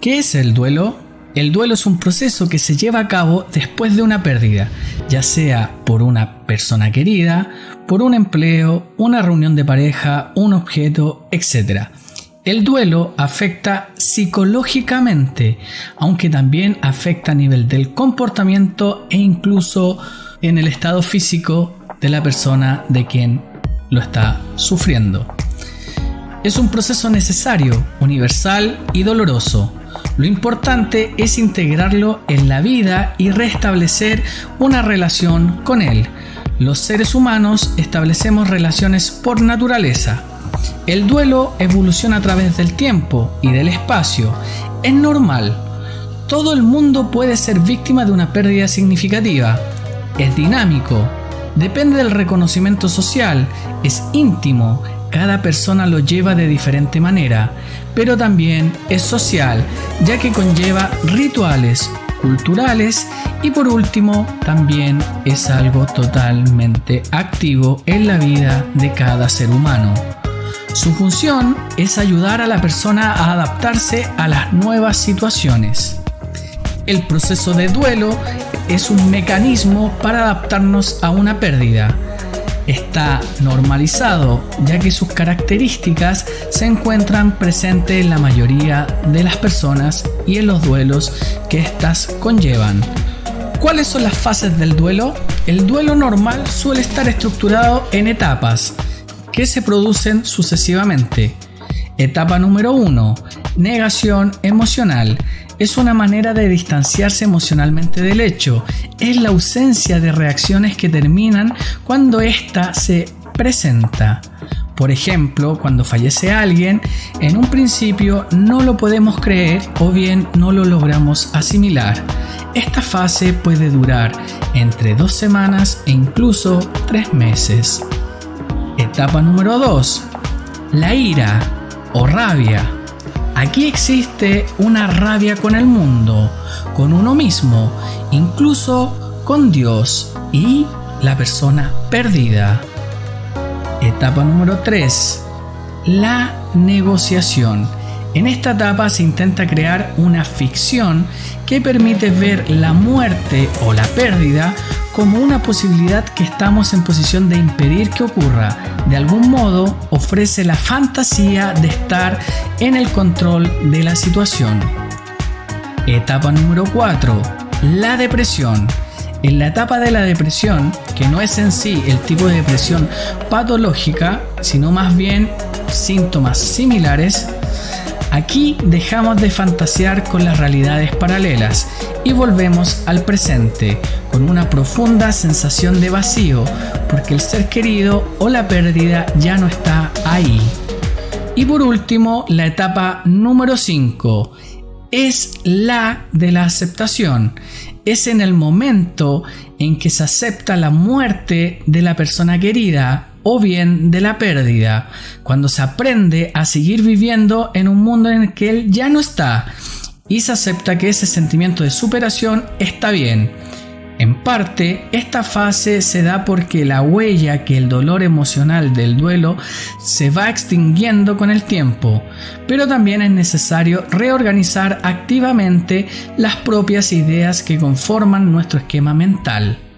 ¿Qué es el duelo? El duelo es un proceso que se lleva a cabo después de una pérdida, ya sea por una persona querida, por un empleo, una reunión de pareja, un objeto, etc. El duelo afecta psicológicamente, aunque también afecta a nivel del comportamiento e incluso en el estado físico de la persona de quien lo está sufriendo. Es un proceso necesario, universal y doloroso. Lo importante es integrarlo en la vida y restablecer una relación con él. Los seres humanos establecemos relaciones por naturaleza. El duelo evoluciona a través del tiempo y del espacio. Es normal. Todo el mundo puede ser víctima de una pérdida significativa. Es dinámico. Depende del reconocimiento social. Es íntimo cada persona lo lleva de diferente manera, pero también es social, ya que conlleva rituales culturales y por último también es algo totalmente activo en la vida de cada ser humano. Su función es ayudar a la persona a adaptarse a las nuevas situaciones. El proceso de duelo es un mecanismo para adaptarnos a una pérdida está normalizado, ya que sus características se encuentran presentes en la mayoría de las personas y en los duelos que éstas conllevan. ¿Cuáles son las fases del duelo? El duelo normal suele estar estructurado en etapas que se producen sucesivamente. Etapa número 1. Negación emocional es una manera de distanciarse emocionalmente del hecho, es la ausencia de reacciones que terminan cuando ésta se presenta. Por ejemplo, cuando fallece alguien, en un principio no lo podemos creer o bien no lo logramos asimilar. Esta fase puede durar entre dos semanas e incluso tres meses. Etapa número 2. La ira o rabia Aquí existe una rabia con el mundo, con uno mismo, incluso con Dios y la persona perdida. Etapa número 3. La negociación. En esta etapa se intenta crear una ficción que permite ver la muerte o la pérdida como una posibilidad que estamos en posición de impedir que ocurra. De algún modo ofrece la fantasía de estar en el control de la situación. Etapa número 4. La depresión. En la etapa de la depresión, que no es en sí el tipo de depresión patológica, sino más bien síntomas similares, Aquí dejamos de fantasear con las realidades paralelas y volvemos al presente con una profunda sensación de vacío porque el ser querido o la pérdida ya no está ahí. Y por último, la etapa número 5 es la de la aceptación. Es en el momento en que se acepta la muerte de la persona querida o bien de la pérdida, cuando se aprende a seguir viviendo en un mundo en el que él ya no está y se acepta que ese sentimiento de superación está bien. En parte, esta fase se da porque la huella que el dolor emocional del duelo se va extinguiendo con el tiempo, pero también es necesario reorganizar activamente las propias ideas que conforman nuestro esquema mental.